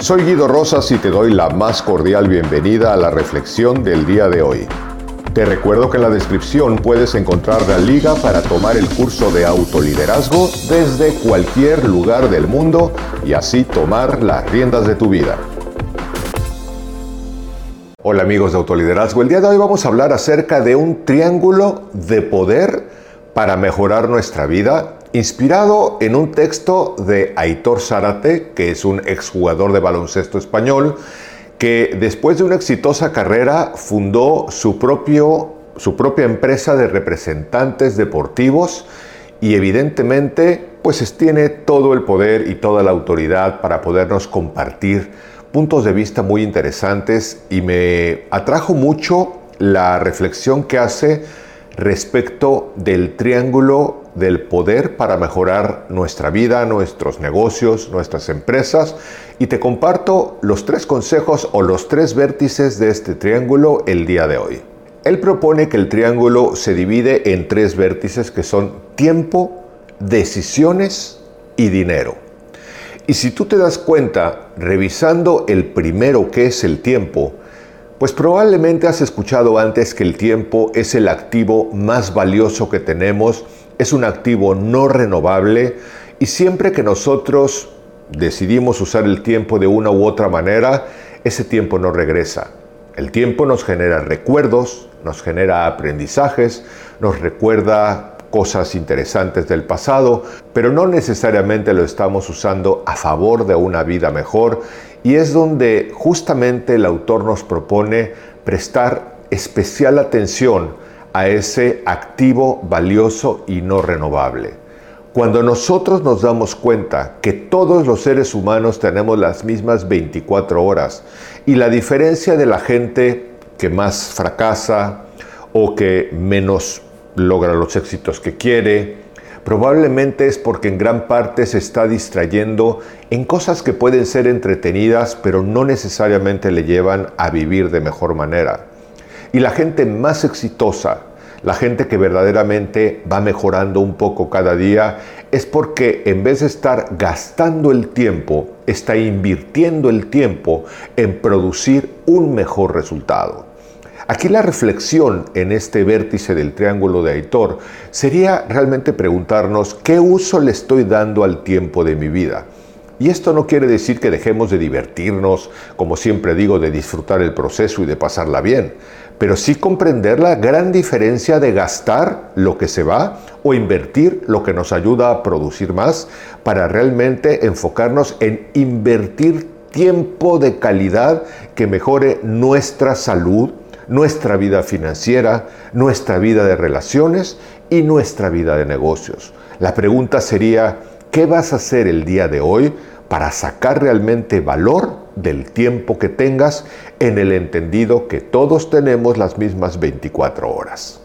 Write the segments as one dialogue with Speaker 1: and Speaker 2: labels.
Speaker 1: Soy Guido Rosas y te doy la más cordial bienvenida a la reflexión del día de hoy. Te recuerdo que en la descripción puedes encontrar la liga para tomar el curso de autoliderazgo desde cualquier lugar del mundo y así tomar las riendas de tu vida. Hola amigos de autoliderazgo, el día de hoy vamos a hablar acerca de un triángulo de poder para mejorar nuestra vida Inspirado en un texto de Aitor Zárate, que es un exjugador de baloncesto español, que después de una exitosa carrera fundó su, propio, su propia empresa de representantes deportivos y evidentemente pues tiene todo el poder y toda la autoridad para podernos compartir puntos de vista muy interesantes y me atrajo mucho la reflexión que hace respecto del triángulo del poder para mejorar nuestra vida, nuestros negocios, nuestras empresas y te comparto los tres consejos o los tres vértices de este triángulo el día de hoy. Él propone que el triángulo se divide en tres vértices que son tiempo, decisiones y dinero. Y si tú te das cuenta, revisando el primero que es el tiempo, pues probablemente has escuchado antes que el tiempo es el activo más valioso que tenemos, es un activo no renovable y siempre que nosotros decidimos usar el tiempo de una u otra manera, ese tiempo no regresa. El tiempo nos genera recuerdos, nos genera aprendizajes, nos recuerda cosas interesantes del pasado, pero no necesariamente lo estamos usando a favor de una vida mejor y es donde justamente el autor nos propone prestar especial atención a ese activo valioso y no renovable. Cuando nosotros nos damos cuenta que todos los seres humanos tenemos las mismas 24 horas y la diferencia de la gente que más fracasa o que menos logra los éxitos que quiere, probablemente es porque en gran parte se está distrayendo en cosas que pueden ser entretenidas, pero no necesariamente le llevan a vivir de mejor manera. Y la gente más exitosa, la gente que verdaderamente va mejorando un poco cada día, es porque en vez de estar gastando el tiempo, está invirtiendo el tiempo en producir un mejor resultado. Aquí la reflexión en este vértice del triángulo de Aitor sería realmente preguntarnos qué uso le estoy dando al tiempo de mi vida. Y esto no quiere decir que dejemos de divertirnos, como siempre digo, de disfrutar el proceso y de pasarla bien, pero sí comprender la gran diferencia de gastar lo que se va o invertir lo que nos ayuda a producir más para realmente enfocarnos en invertir tiempo de calidad que mejore nuestra salud, nuestra vida financiera, nuestra vida de relaciones y nuestra vida de negocios. La pregunta sería, ¿qué vas a hacer el día de hoy para sacar realmente valor del tiempo que tengas en el entendido que todos tenemos las mismas 24 horas?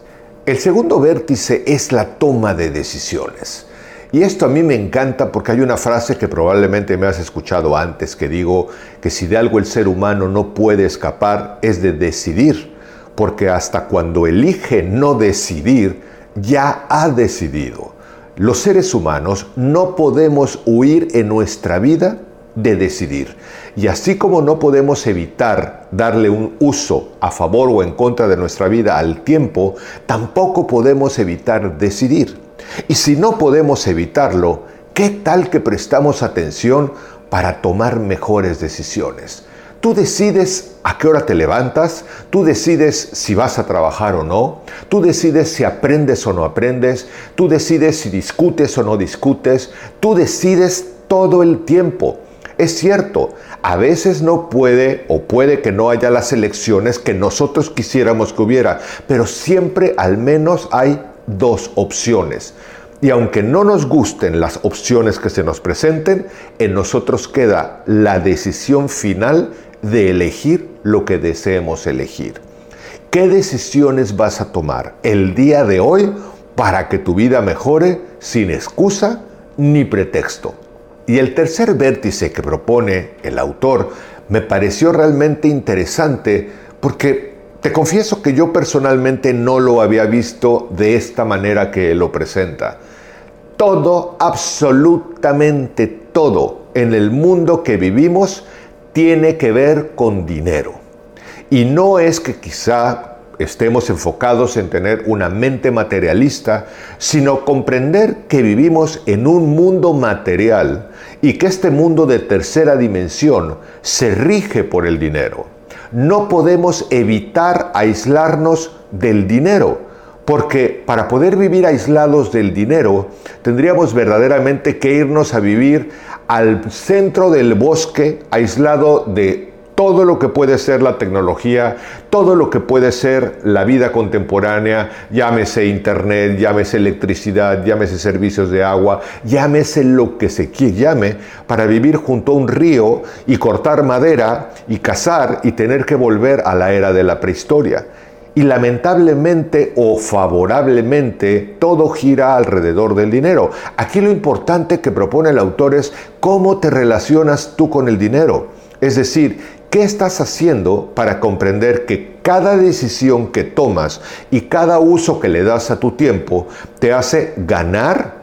Speaker 1: El segundo vértice es la toma de decisiones. Y esto a mí me encanta porque hay una frase que probablemente me has escuchado antes que digo que si de algo el ser humano no puede escapar es de decidir porque hasta cuando elige no decidir, ya ha decidido. Los seres humanos no podemos huir en nuestra vida de decidir. Y así como no podemos evitar darle un uso a favor o en contra de nuestra vida al tiempo, tampoco podemos evitar decidir. Y si no podemos evitarlo, ¿qué tal que prestamos atención para tomar mejores decisiones? Tú decides a qué hora te levantas, tú decides si vas a trabajar o no, tú decides si aprendes o no aprendes, tú decides si discutes o no discutes, tú decides todo el tiempo. Es cierto, a veces no puede o puede que no haya las elecciones que nosotros quisiéramos que hubiera, pero siempre al menos hay dos opciones. Y aunque no nos gusten las opciones que se nos presenten, en nosotros queda la decisión final de elegir lo que deseemos elegir. ¿Qué decisiones vas a tomar el día de hoy para que tu vida mejore sin excusa ni pretexto? Y el tercer vértice que propone el autor me pareció realmente interesante porque te confieso que yo personalmente no lo había visto de esta manera que lo presenta. Todo, absolutamente todo en el mundo que vivimos tiene que ver con dinero. Y no es que quizá estemos enfocados en tener una mente materialista, sino comprender que vivimos en un mundo material y que este mundo de tercera dimensión se rige por el dinero. No podemos evitar aislarnos del dinero, porque para poder vivir aislados del dinero, tendríamos verdaderamente que irnos a vivir al centro del bosque, aislado de todo lo que puede ser la tecnología, todo lo que puede ser la vida contemporánea, llámese internet, llámese electricidad, llámese servicios de agua, llámese lo que se llame, para vivir junto a un río y cortar madera y cazar y tener que volver a la era de la prehistoria. Y lamentablemente o favorablemente todo gira alrededor del dinero. Aquí lo importante que propone el autor es cómo te relacionas tú con el dinero. Es decir, ¿qué estás haciendo para comprender que cada decisión que tomas y cada uso que le das a tu tiempo te hace ganar,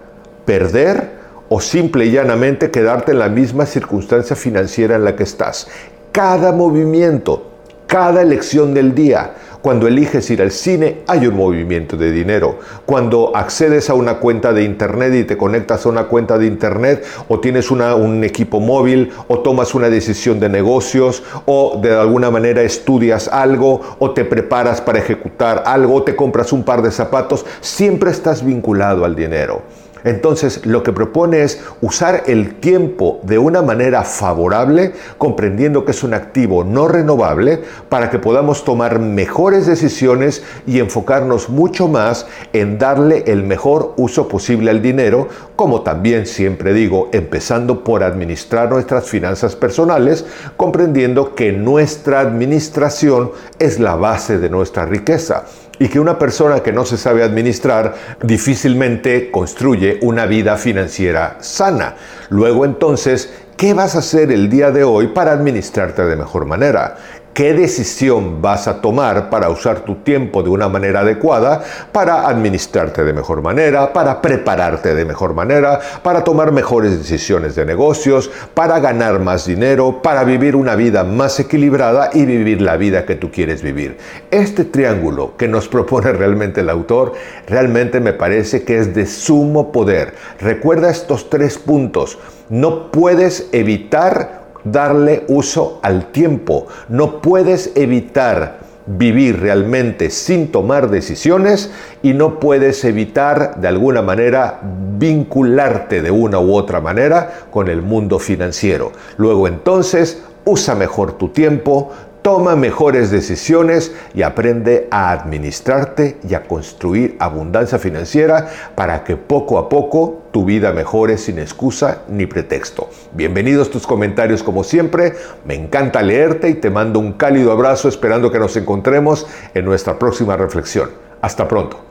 Speaker 1: perder o simple y llanamente quedarte en la misma circunstancia financiera en la que estás? Cada movimiento, cada elección del día, cuando eliges ir al cine hay un movimiento de dinero. Cuando accedes a una cuenta de internet y te conectas a una cuenta de internet o tienes un equipo móvil o tomas una decisión de negocios o de alguna manera estudias algo o te preparas para ejecutar algo o te compras un par de zapatos, siempre estás vinculado al dinero. Entonces, lo que propone es usar el tiempo de una manera favorable, comprendiendo que es un activo no renovable, para que podamos tomar mejores decisiones y enfocarnos mucho más en darle el mejor uso posible al dinero, como también siempre digo, empezando por administrar nuestras finanzas personales, comprendiendo que nuestra administración es la base de nuestra riqueza y que una persona que no se sabe administrar difícilmente construye una vida financiera sana. Luego entonces, ¿qué vas a hacer el día de hoy para administrarte de mejor manera? ¿Qué decisión vas a tomar para usar tu tiempo de una manera adecuada, para administrarte de mejor manera, para prepararte de mejor manera, para tomar mejores decisiones de negocios, para ganar más dinero, para vivir una vida más equilibrada y vivir la vida que tú quieres vivir? Este triángulo que nos propone realmente el autor, realmente me parece que es de sumo poder. Recuerda estos tres puntos. No puedes evitar darle uso al tiempo. No puedes evitar vivir realmente sin tomar decisiones y no puedes evitar de alguna manera vincularte de una u otra manera con el mundo financiero. Luego entonces usa mejor tu tiempo, Toma mejores decisiones y aprende a administrarte y a construir abundancia financiera para que poco a poco tu vida mejore sin excusa ni pretexto. Bienvenidos tus comentarios como siempre. Me encanta leerte y te mando un cálido abrazo esperando que nos encontremos en nuestra próxima reflexión. Hasta pronto.